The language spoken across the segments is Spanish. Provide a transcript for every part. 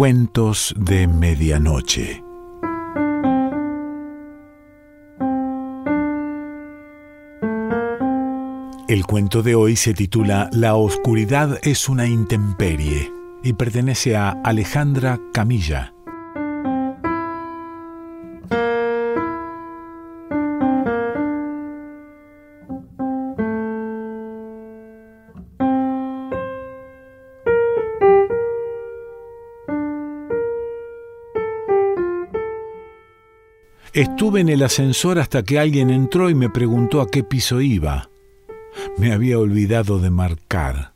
Cuentos de Medianoche. El cuento de hoy se titula La oscuridad es una intemperie y pertenece a Alejandra Camilla. Estuve en el ascensor hasta que alguien entró y me preguntó a qué piso iba. Me había olvidado de marcar.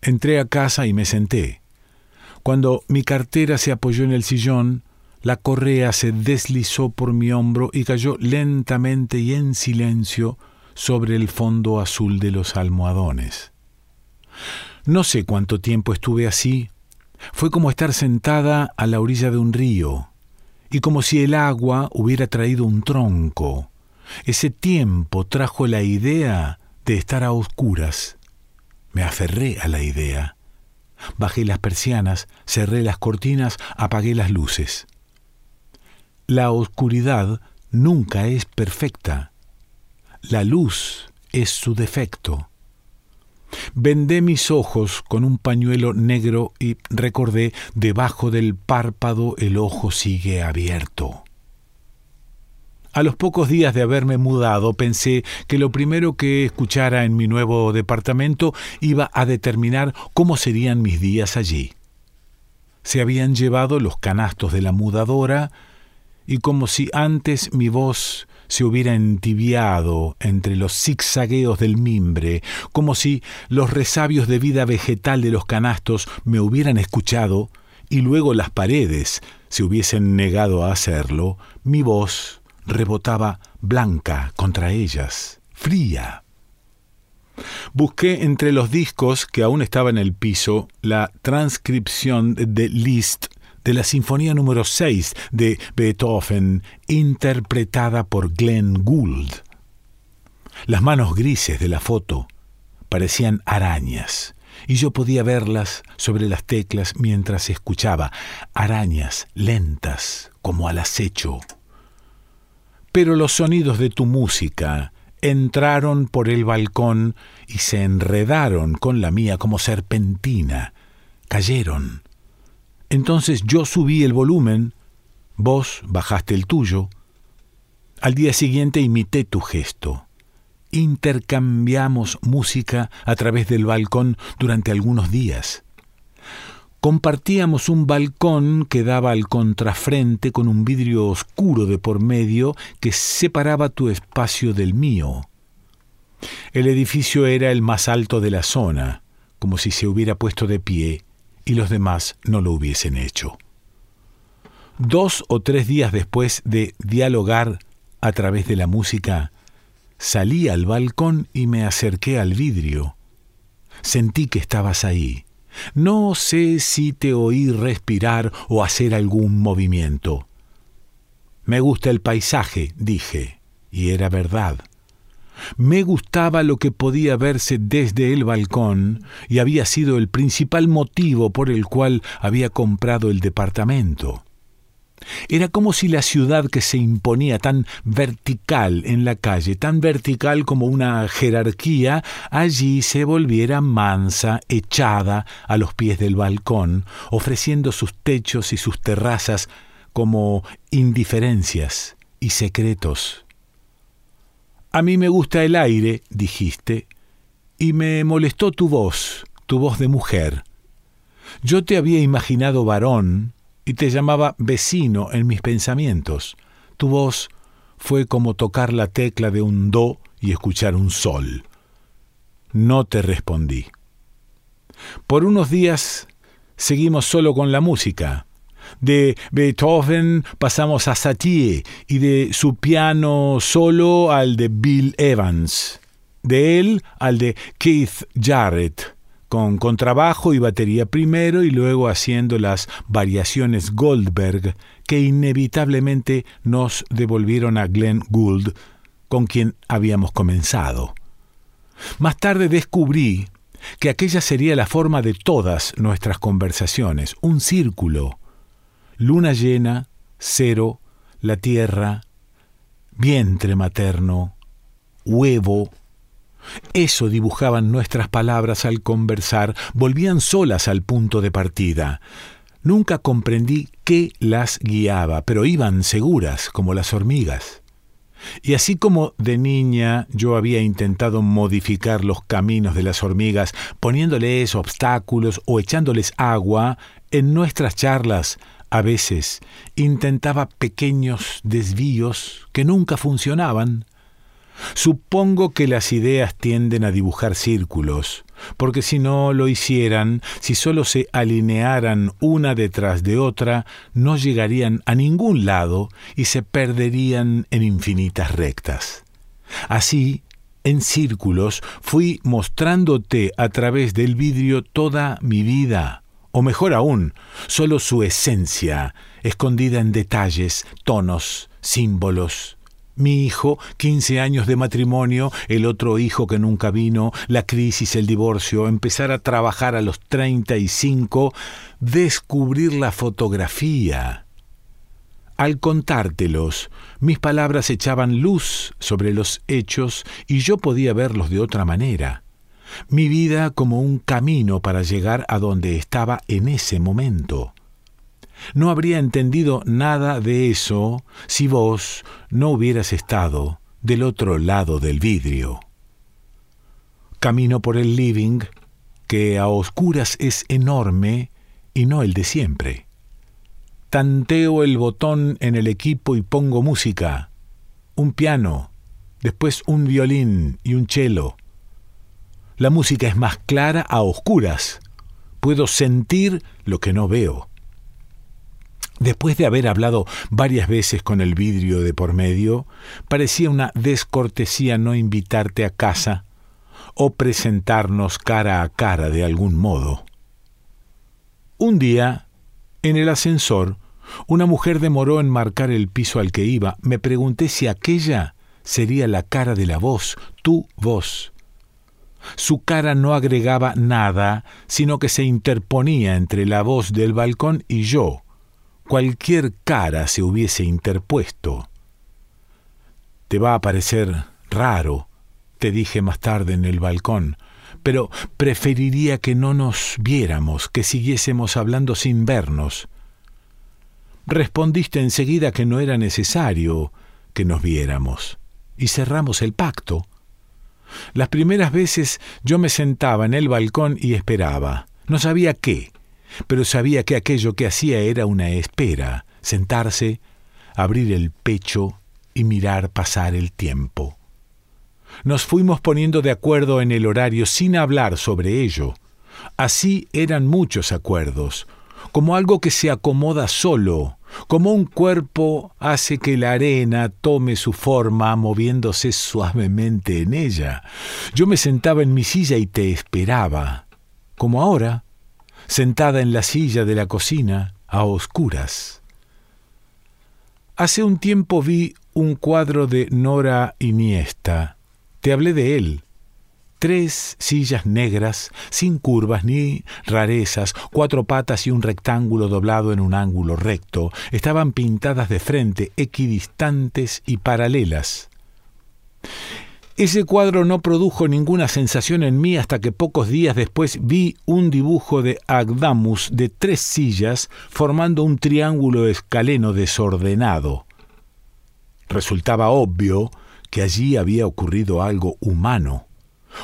Entré a casa y me senté. Cuando mi cartera se apoyó en el sillón, la correa se deslizó por mi hombro y cayó lentamente y en silencio sobre el fondo azul de los almohadones. No sé cuánto tiempo estuve así. Fue como estar sentada a la orilla de un río, y como si el agua hubiera traído un tronco. Ese tiempo trajo la idea de estar a oscuras. Me aferré a la idea. Bajé las persianas, cerré las cortinas, apagué las luces. La oscuridad nunca es perfecta. La luz es su defecto. Vendé mis ojos con un pañuelo negro y recordé, debajo del párpado el ojo sigue abierto. A los pocos días de haberme mudado pensé que lo primero que escuchara en mi nuevo departamento iba a determinar cómo serían mis días allí. Se habían llevado los canastos de la mudadora y como si antes mi voz se hubiera entibiado entre los zigzagueos del mimbre, como si los resabios de vida vegetal de los canastos me hubieran escuchado y luego las paredes se hubiesen negado a hacerlo, mi voz rebotaba blanca contra ellas, fría. Busqué entre los discos que aún estaba en el piso la transcripción de Liszt de la Sinfonía número 6 de Beethoven, interpretada por Glenn Gould. Las manos grises de la foto parecían arañas, y yo podía verlas sobre las teclas mientras escuchaba, arañas lentas como al acecho. Pero los sonidos de tu música entraron por el balcón y se enredaron con la mía como serpentina, cayeron, entonces yo subí el volumen, vos bajaste el tuyo. Al día siguiente imité tu gesto. Intercambiamos música a través del balcón durante algunos días. Compartíamos un balcón que daba al contrafrente con un vidrio oscuro de por medio que separaba tu espacio del mío. El edificio era el más alto de la zona, como si se hubiera puesto de pie y los demás no lo hubiesen hecho. Dos o tres días después de dialogar a través de la música, salí al balcón y me acerqué al vidrio. Sentí que estabas ahí. No sé si te oí respirar o hacer algún movimiento. Me gusta el paisaje, dije, y era verdad. Me gustaba lo que podía verse desde el balcón y había sido el principal motivo por el cual había comprado el departamento. Era como si la ciudad que se imponía tan vertical en la calle, tan vertical como una jerarquía, allí se volviera mansa, echada a los pies del balcón, ofreciendo sus techos y sus terrazas como indiferencias y secretos. A mí me gusta el aire, dijiste, y me molestó tu voz, tu voz de mujer. Yo te había imaginado varón y te llamaba vecino en mis pensamientos. Tu voz fue como tocar la tecla de un do y escuchar un sol. No te respondí. Por unos días seguimos solo con la música. De Beethoven pasamos a Satie y de su piano solo al de Bill Evans. De él al de Keith Jarrett, con contrabajo y batería primero y luego haciendo las variaciones Goldberg que inevitablemente nos devolvieron a Glenn Gould, con quien habíamos comenzado. Más tarde descubrí que aquella sería la forma de todas nuestras conversaciones, un círculo, luna llena, cero, la tierra, vientre materno, huevo. Eso dibujaban nuestras palabras al conversar, volvían solas al punto de partida. Nunca comprendí qué las guiaba, pero iban seguras como las hormigas. Y así como de niña yo había intentado modificar los caminos de las hormigas, poniéndoles obstáculos o echándoles agua, en nuestras charlas a veces intentaba pequeños desvíos que nunca funcionaban. Supongo que las ideas tienden a dibujar círculos, porque si no lo hicieran, si solo se alinearan una detrás de otra, no llegarían a ningún lado y se perderían en infinitas rectas. Así, en círculos, fui mostrándote a través del vidrio toda mi vida, o mejor aún, solo su esencia, escondida en detalles, tonos, símbolos, mi hijo, 15 años de matrimonio, el otro hijo que nunca vino, la crisis, el divorcio, empezar a trabajar a los 35, descubrir la fotografía. Al contártelos, mis palabras echaban luz sobre los hechos y yo podía verlos de otra manera. Mi vida como un camino para llegar a donde estaba en ese momento. No habría entendido nada de eso si vos no hubieras estado del otro lado del vidrio. Camino por el living, que a oscuras es enorme y no el de siempre. Tanteo el botón en el equipo y pongo música, un piano, después un violín y un cello. La música es más clara a oscuras. Puedo sentir lo que no veo. Después de haber hablado varias veces con el vidrio de por medio, parecía una descortesía no invitarte a casa o presentarnos cara a cara de algún modo. Un día, en el ascensor, una mujer demoró en marcar el piso al que iba. Me pregunté si aquella sería la cara de la voz, tu voz. Su cara no agregaba nada, sino que se interponía entre la voz del balcón y yo cualquier cara se hubiese interpuesto. Te va a parecer raro, te dije más tarde en el balcón, pero preferiría que no nos viéramos, que siguiésemos hablando sin vernos. Respondiste enseguida que no era necesario que nos viéramos, y cerramos el pacto. Las primeras veces yo me sentaba en el balcón y esperaba. No sabía qué, pero sabía que aquello que hacía era una espera, sentarse, abrir el pecho y mirar pasar el tiempo. Nos fuimos poniendo de acuerdo en el horario sin hablar sobre ello. Así eran muchos acuerdos, como algo que se acomoda solo, como un cuerpo hace que la arena tome su forma moviéndose suavemente en ella. Yo me sentaba en mi silla y te esperaba, como ahora, sentada en la silla de la cocina, a oscuras. Hace un tiempo vi un cuadro de Nora Iniesta. Te hablé de él. Tres sillas negras, sin curvas ni rarezas, cuatro patas y un rectángulo doblado en un ángulo recto, estaban pintadas de frente, equidistantes y paralelas. Ese cuadro no produjo ninguna sensación en mí hasta que pocos días después vi un dibujo de Agdamus de tres sillas formando un triángulo escaleno desordenado. Resultaba obvio que allí había ocurrido algo humano,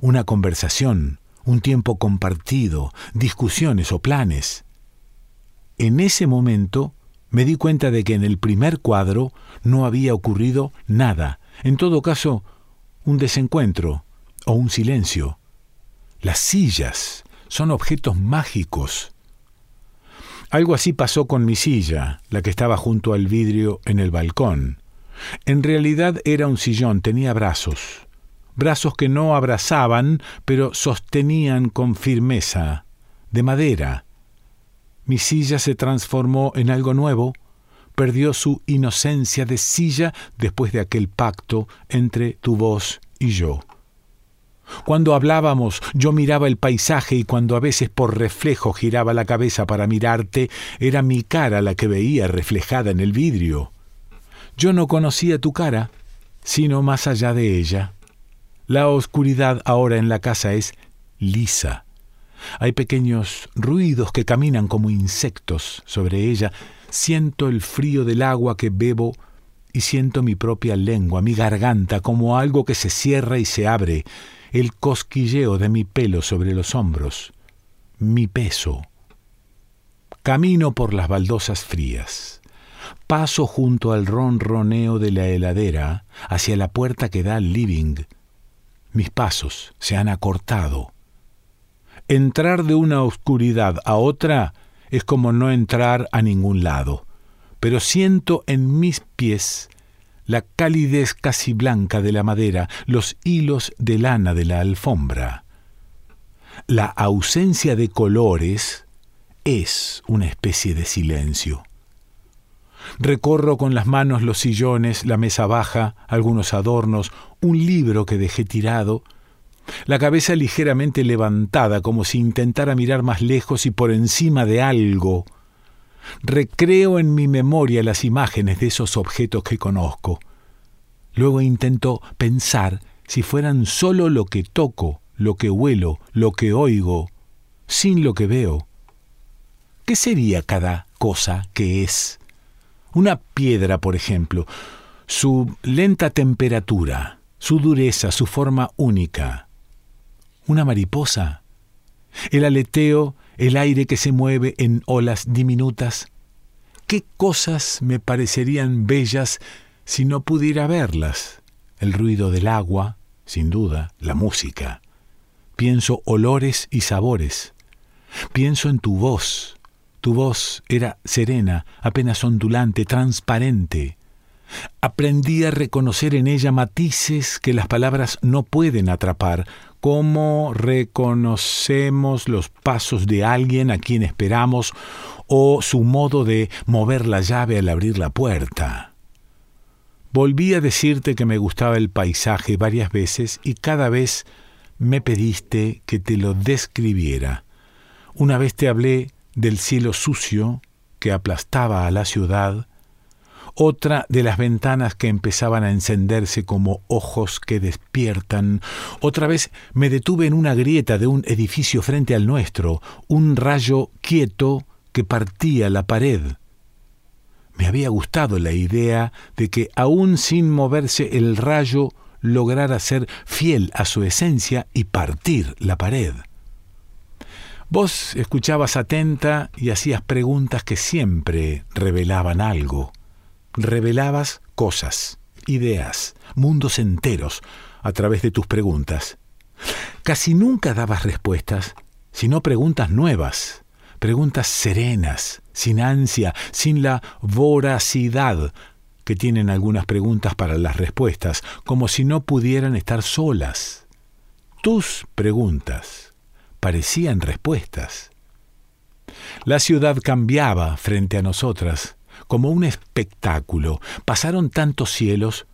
una conversación, un tiempo compartido, discusiones o planes. En ese momento me di cuenta de que en el primer cuadro no había ocurrido nada, en todo caso, un desencuentro o un silencio. Las sillas son objetos mágicos. Algo así pasó con mi silla, la que estaba junto al vidrio en el balcón. En realidad era un sillón, tenía brazos, brazos que no abrazaban, pero sostenían con firmeza, de madera. Mi silla se transformó en algo nuevo, perdió su inocencia de silla después de aquel pacto entre tu voz y yo. Cuando hablábamos, yo miraba el paisaje y cuando a veces por reflejo giraba la cabeza para mirarte, era mi cara la que veía reflejada en el vidrio. Yo no conocía tu cara, sino más allá de ella. La oscuridad ahora en la casa es lisa. Hay pequeños ruidos que caminan como insectos sobre ella. Siento el frío del agua que bebo y siento mi propia lengua, mi garganta, como algo que se cierra y se abre, el cosquilleo de mi pelo sobre los hombros, mi peso. Camino por las baldosas frías. Paso junto al ronroneo de la heladera hacia la puerta que da al living. Mis pasos se han acortado. Entrar de una oscuridad a otra es como no entrar a ningún lado, pero siento en mis pies la calidez casi blanca de la madera, los hilos de lana de la alfombra. La ausencia de colores es una especie de silencio. Recorro con las manos los sillones, la mesa baja, algunos adornos, un libro que dejé tirado, la cabeza ligeramente levantada como si intentara mirar más lejos y por encima de algo, Recreo en mi memoria las imágenes de esos objetos que conozco. Luego intento pensar si fueran solo lo que toco, lo que huelo, lo que oigo, sin lo que veo. ¿Qué sería cada cosa que es? Una piedra, por ejemplo, su lenta temperatura, su dureza, su forma única. Una mariposa. El aleteo el aire que se mueve en olas diminutas. ¿Qué cosas me parecerían bellas si no pudiera verlas? El ruido del agua, sin duda, la música. Pienso olores y sabores. Pienso en tu voz. Tu voz era serena, apenas ondulante, transparente. Aprendí a reconocer en ella matices que las palabras no pueden atrapar, cómo reconocemos los pasos de alguien a quien esperamos o su modo de mover la llave al abrir la puerta. Volví a decirte que me gustaba el paisaje varias veces y cada vez me pediste que te lo describiera. Una vez te hablé del cielo sucio que aplastaba a la ciudad, otra de las ventanas que empezaban a encenderse como ojos que despiertan. Otra vez me detuve en una grieta de un edificio frente al nuestro, un rayo quieto que partía la pared. Me había gustado la idea de que aún sin moverse el rayo lograra ser fiel a su esencia y partir la pared. Vos escuchabas atenta y hacías preguntas que siempre revelaban algo revelabas cosas, ideas, mundos enteros a través de tus preguntas. Casi nunca dabas respuestas, sino preguntas nuevas, preguntas serenas, sin ansia, sin la voracidad que tienen algunas preguntas para las respuestas, como si no pudieran estar solas. Tus preguntas parecían respuestas. La ciudad cambiaba frente a nosotras, como un espectáculo. Pasaron tantos cielos,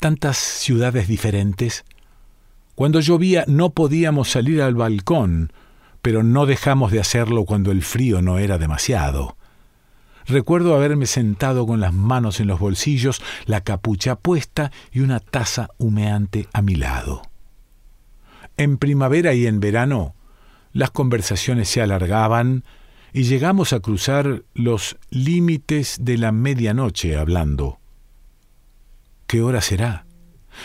tantas ciudades diferentes. Cuando llovía no podíamos salir al balcón, pero no dejamos de hacerlo cuando el frío no era demasiado. Recuerdo haberme sentado con las manos en los bolsillos, la capucha puesta y una taza humeante a mi lado. En primavera y en verano, las conversaciones se alargaban, y llegamos a cruzar los límites de la medianoche hablando. ¿Qué hora será?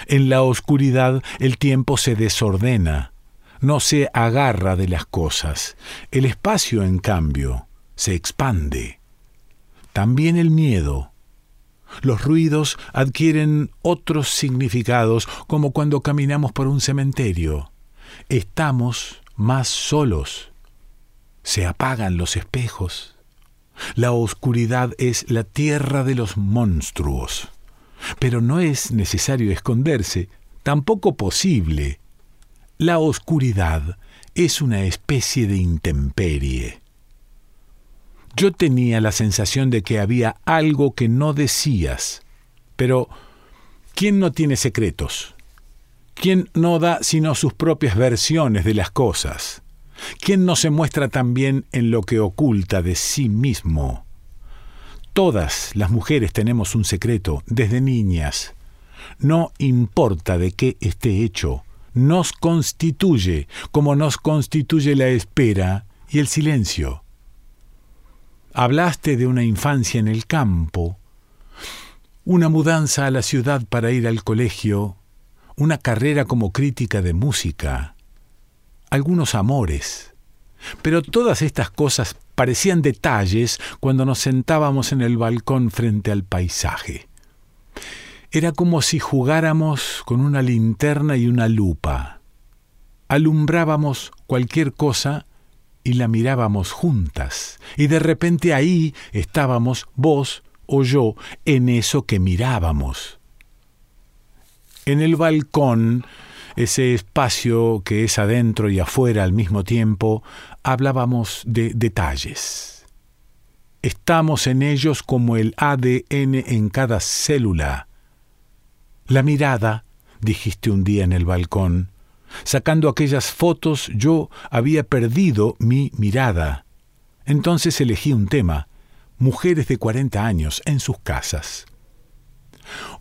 En la oscuridad el tiempo se desordena, no se agarra de las cosas. El espacio, en cambio, se expande. También el miedo. Los ruidos adquieren otros significados, como cuando caminamos por un cementerio. Estamos más solos se apagan los espejos. La oscuridad es la tierra de los monstruos. Pero no es necesario esconderse, tampoco posible. La oscuridad es una especie de intemperie. Yo tenía la sensación de que había algo que no decías, pero ¿quién no tiene secretos? ¿Quién no da sino sus propias versiones de las cosas? ¿Quién no se muestra también en lo que oculta de sí mismo? Todas las mujeres tenemos un secreto desde niñas. No importa de qué esté hecho, nos constituye como nos constituye la espera y el silencio. Hablaste de una infancia en el campo, una mudanza a la ciudad para ir al colegio, una carrera como crítica de música, algunos amores. Pero todas estas cosas parecían detalles cuando nos sentábamos en el balcón frente al paisaje. Era como si jugáramos con una linterna y una lupa. Alumbrábamos cualquier cosa y la mirábamos juntas. Y de repente ahí estábamos vos o yo en eso que mirábamos. En el balcón, ese espacio que es adentro y afuera al mismo tiempo, hablábamos de detalles. Estamos en ellos como el ADN en cada célula. La mirada, dijiste un día en el balcón, Sacando aquellas fotos yo había perdido mi mirada. Entonces elegí un tema, mujeres de 40 años en sus casas.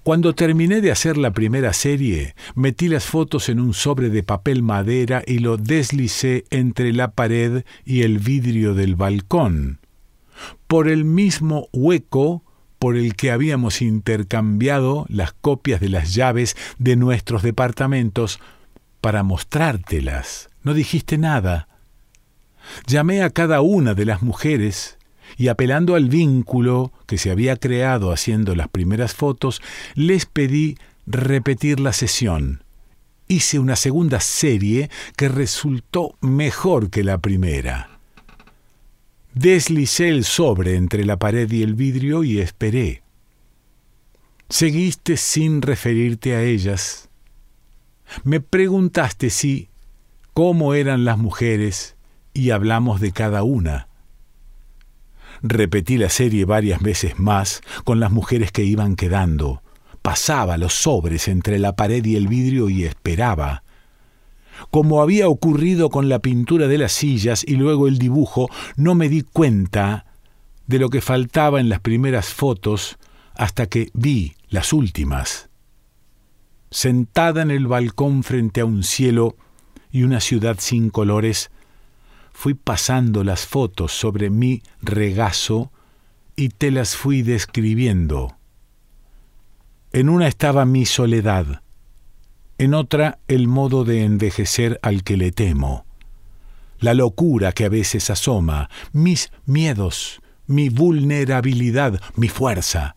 Cuando terminé de hacer la primera serie, metí las fotos en un sobre de papel madera y lo deslicé entre la pared y el vidrio del balcón. Por el mismo hueco por el que habíamos intercambiado las copias de las llaves de nuestros departamentos para mostrártelas. No dijiste nada. Llamé a cada una de las mujeres y apelando al vínculo que se había creado haciendo las primeras fotos, les pedí repetir la sesión. Hice una segunda serie que resultó mejor que la primera. Deslicé el sobre entre la pared y el vidrio y esperé. Seguiste sin referirte a ellas me preguntaste si, cómo eran las mujeres, y hablamos de cada una. Repetí la serie varias veces más con las mujeres que iban quedando. Pasaba los sobres entre la pared y el vidrio y esperaba. Como había ocurrido con la pintura de las sillas y luego el dibujo, no me di cuenta de lo que faltaba en las primeras fotos hasta que vi las últimas sentada en el balcón frente a un cielo y una ciudad sin colores, fui pasando las fotos sobre mi regazo y te las fui describiendo. En una estaba mi soledad, en otra el modo de envejecer al que le temo, la locura que a veces asoma, mis miedos, mi vulnerabilidad, mi fuerza,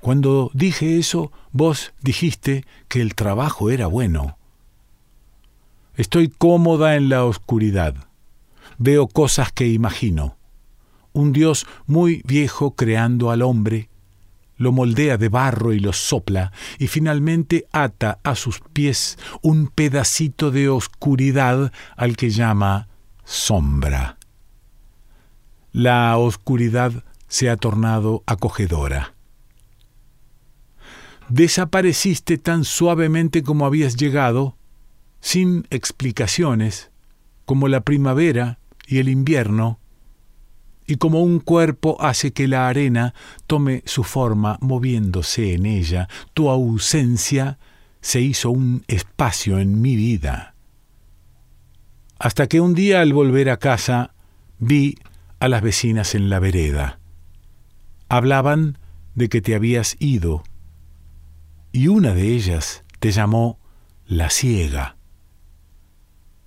cuando dije eso, vos dijiste que el trabajo era bueno. Estoy cómoda en la oscuridad. Veo cosas que imagino. Un Dios muy viejo creando al hombre, lo moldea de barro y lo sopla, y finalmente ata a sus pies un pedacito de oscuridad al que llama sombra. La oscuridad se ha tornado acogedora. Desapareciste tan suavemente como habías llegado, sin explicaciones, como la primavera y el invierno, y como un cuerpo hace que la arena tome su forma moviéndose en ella, tu ausencia se hizo un espacio en mi vida. Hasta que un día al volver a casa vi a las vecinas en la vereda. Hablaban de que te habías ido y una de ellas te llamó la ciega.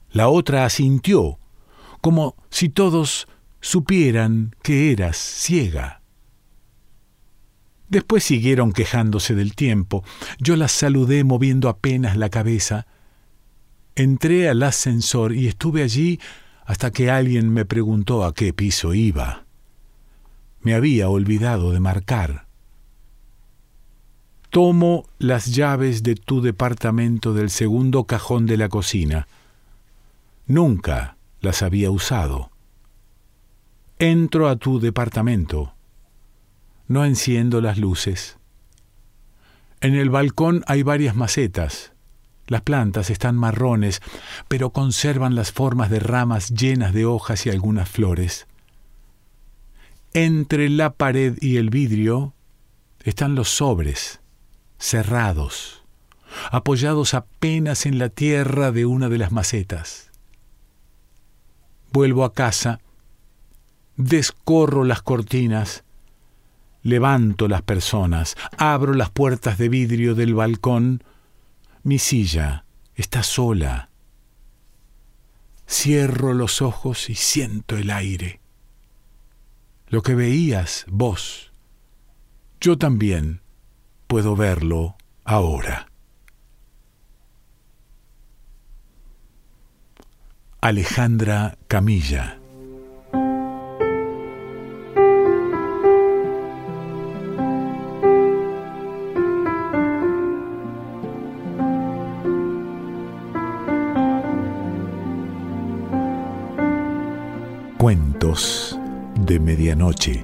La otra asintió, como si todos supieran que eras ciega. Después siguieron quejándose del tiempo. Yo las saludé moviendo apenas la cabeza. Entré al ascensor y estuve allí hasta que alguien me preguntó a qué piso iba. Me había olvidado de marcar. Tomo las llaves de tu departamento del segundo cajón de la cocina. Nunca las había usado. Entro a tu departamento. No enciendo las luces. En el balcón hay varias macetas. Las plantas están marrones, pero conservan las formas de ramas llenas de hojas y algunas flores. Entre la pared y el vidrio están los sobres, cerrados, apoyados apenas en la tierra de una de las macetas. Vuelvo a casa, descorro las cortinas, levanto las personas, abro las puertas de vidrio del balcón, mi silla está sola. Cierro los ojos y siento el aire. Lo que veías vos, yo también puedo verlo ahora. Alejandra Camilla Cuentos de Medianoche.